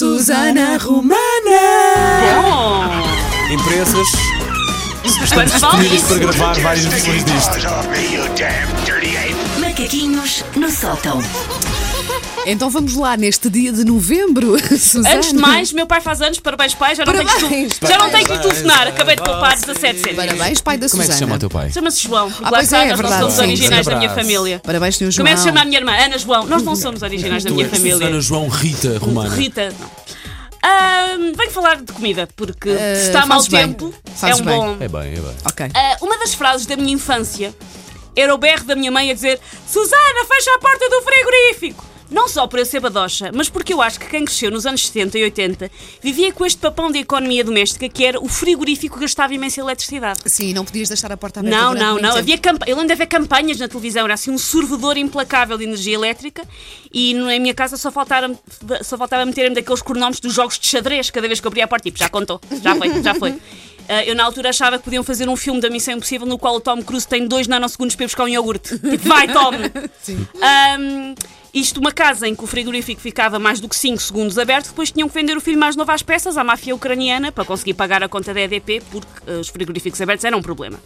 Susana Romana. Bom, Empresas vale disponíveis para gravar várias versões disto. Macaquinhos no sótão. Então vamos lá, neste dia de novembro, Susana. Antes de mais, meu pai faz anos, parabéns pai, já não tenho que, Parabéns, tu- já não tenho que lhe telefonar, acabei de poupar 17 cêntimos. Parabéns, pai da Como é que Susana. se chama o teu pai? Chama-se João, porque Ah, lá pois está, é, é nós não verdade, somos sim. originais da minha Abraço. família. Parabéns, senhor João. Começo a chamar a minha irmã Ana João. Nós não somos originais da minha família. Susana João Rita Romana. Rita, não. Ahm, venho falar de comida, porque Ah, se está mau fazes bem. tempo, é Fazes um bem. bom. É bem, é bem. Ok. Ah, uma das frases da minha infância era o berro da minha mãe a dizer: Susana, fecha a porta do frigorífico! Não só por eu ser badocha, mas porque eu acho que quem cresceu nos anos 70 e 80 vivia com este papão de economia doméstica que era o frigorífico gastava imensa eletricidade. Sim, não podias deixar a porta aberta. Não, não, não. Havia campa... Eu lembro de haver campanhas na televisão, era assim um sorvedor implacável de energia elétrica e na minha casa só faltava, só faltava meterem daqueles cronómetros dos jogos de xadrez cada vez que eu abria a porta. Tipo, já contou, já foi, já foi. Ah, eu na altura achava que podiam fazer um filme da Missão Impossível no qual o Tom Cruise tem dois nanosegundos para buscar um iogurte. Tipo, vai, Tom! Ahm, isto uma casa em que o frigorífico ficava mais do que 5 segundos aberto, depois tinham que vender o filho mais novo às peças à máfia ucraniana para conseguir pagar a conta da EDP, porque ah, os frigoríficos abertos eram um problema.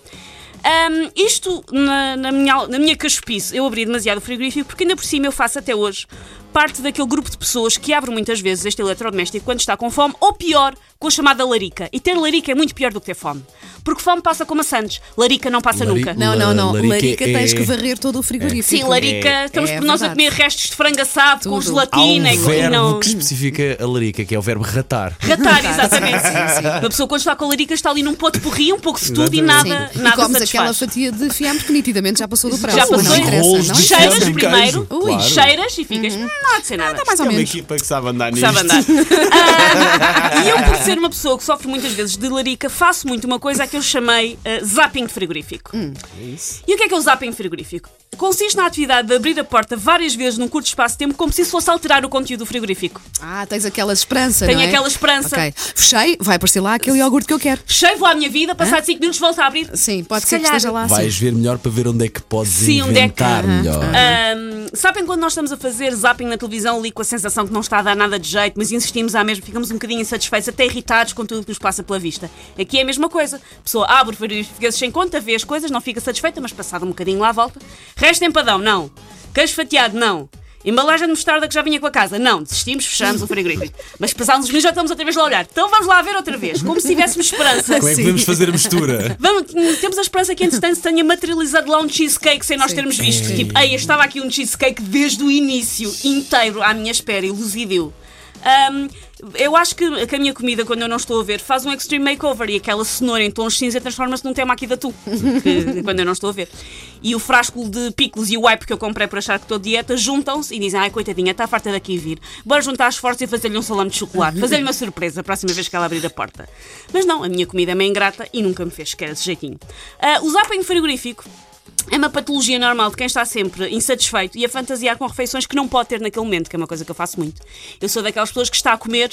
Ahm, isto na, na minha, na minha cachopice, eu abri demasiado o frigorífico porque ainda por cima eu faço até hoje parte daquele grupo de pessoas que abre muitas vezes este eletrodoméstico quando está com fome, ou pior, com a chamada larica. E ter larica é muito pior do que ter fome. Porque fome passa com maçãs, larica não passa Lari- nunca. Não, não, não. Larica Larica, é- tens que varrer todo o frigorífico. Sim, larica, estamos é por nós a comer restos de frango assado com Tudo. Há um gelatina e- e verbo não. que especifica a larica, que é o verbo ratar. Ratar, exatamente. Sim, sim. Uma pessoa quando está com a larica está ali num pote porri, um pouco de tudo e nada, Sim. nada e comes satisfaz. aquela fatia de fiambre que nitidamente já passou do prazo. Já passou. não não de. Cheiras fiambre e primeiro, queijo. Claro. cheiras e ficas, "Hum, não há de ser nada. Está mais ou É uma menos. equipa que sabe andar nisto. Sabe andar. Ah, e eu, por ser uma pessoa que sofre muitas vezes de larica, faço muito uma coisa que eu chamei ah, zapping de frigorífico. E o que é que é o zapping de frigorífico? Consiste na atividade de abrir a porta várias vezes num curto espaço de tempo, como se isso fosse alterar o conteúdo do frigorífico. Ah, tens aquela esperança, Tenho não é? aquela esperança. Ok. Fechei, vai aparecer lá aquele iogurte que eu quero. Cheio vou à minha vida, passado 5 minutos volto a abrir. Sim, pode Se ser que calhar. esteja lá. Vais ver melhor para ver onde é que podes Sim, onde é que- inventar melhor. Ahm, sabem quando nós estamos a fazer zapping na televisão ali com a sensação que não está a dar nada de jeito, mas insistimos à mesma, ficamos um bocadinho insatisfeitos, até irritados com tudo que nos passa pela vista. Aqui é a mesma coisa. A pessoa abre fica sem conta, vê as coisas, não fica satisfeita, mas passado um bocadinho lá volta. Resto empadão, não. Queijo fatiado, não. Embalagem de mostarda que já vinha com a casa. Não, desistimos, fechamos o frigorífico. Mas passados uns minutos já estamos outra vez lá a olhar. Então vamos lá ver outra vez, como se tivéssemos esperança. Como é que podemos fazer a mistura? Vamos, temos a esperança que, entretanto, se tenha materializado lá um cheesecake sem nós Sim. termos visto. Sim. Tipo, ei, estava aqui um cheesecake desde o início, inteiro, à minha espera, elucidiu. Ahm, eu acho que, que a minha comida, quando eu não estou a ver, faz um extreme makeover e aquela cenoura em tons cinza transforma-se num tema aqui da tu, que- quando eu não estou a ver. E o frasco de picles e o wipe que eu comprei por achar que estou de dieta juntam-se e dizem: Ai, coitadinha, está farta daqui vir. Bora juntar esforços e fazer-lhe um salame de chocolate, fazer-lhe uma surpresa a próxima vez que ela abrir a porta. Mas não, a minha comida é meio ingrata e nunca me fez sequer esse jeitinho. Ah, o zapping frigorífico é uma patologia normal de quem está sempre insatisfeito e a fantasiar com refeições que não pode ter naquele momento, que é uma coisa que eu faço muito. Eu sou daquelas pessoas que está a comer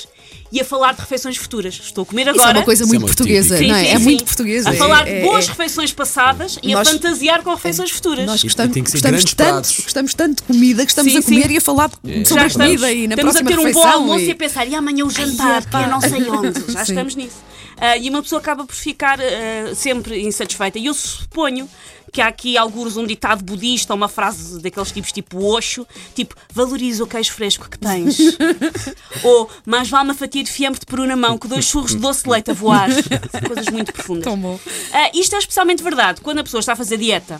e a falar de refeições futuras. Estou a comer Isso agora. é uma coisa Isso é muito muito portuguesa, típico. não é? Sim, é sim, muito sim. portuguesa. A é- falar de é- boas é- refeições passadas e Nós- a fantasiar com refeições futuras. Nós gostamos, tem que ser gostamos tanto, gostamos tanto de comida que estamos Sim, a comer sim. e a falar de- sobre a comida e na estamos a próxima ter um bom refeição. almoço e... e- a pensar, e amanhã o jantar, que é não sei onde. Já Sim. estamos nisso. Ah, e uma pessoa acaba por ficar ah, sempre insatisfeita. E eu suponho que há aqui alguns um ditado budista, uma frase daqueles tipos tipo Osho, tipo, valoriza o queijo fresco que tens. Ou, mais vale uma fatia de fiambre de peru na mão que dois churros de doce de leite a voar. Coisas muito profundas. Tão bom. Ah, isto é especialmente verdade quando a pessoa está a fazer dieta.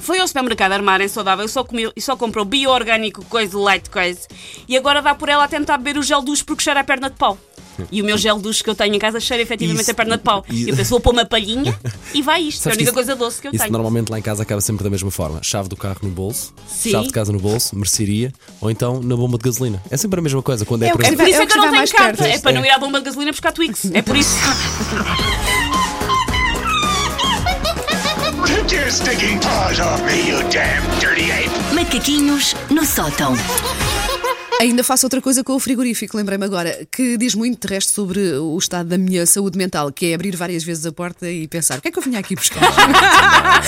Foi ao supermercado armar em saudável e só, comeu, e só comprou bio-orgânico, coisa light coisa. E agora dá por ela a tentar beber o gel duche porque cheira a perna de pau. E o meu gel duche que eu tenho em casa cheira efetivamente Isso- a perna de pau. isso- E eu penso, vou pôr uma palhinha e vai isto. é a Sabes única isso- coisa doce que eu Isso tenho. normalmente lá em casa acaba sempre da mesma forma. Chave do carro no bolso, Sim. chave de casa no bolso, mercearia, ou então na bomba de gasolina. É sempre a mesma coisa. Quando é, É que É por isso É é que eu não tenho mais carta. É para não ir à bomba de gasolina buscar Twix. É por isso. Take your stinking paws off me, you damn dirty ape! Macaquinhos no sótão. Ainda faço outra coisa com o frigorífico, lembrei-me agora, que diz muito de resto sobre o estado da minha saúde mental, que é abrir várias vezes a porta e pensar: o que é que eu vinha aqui buscar?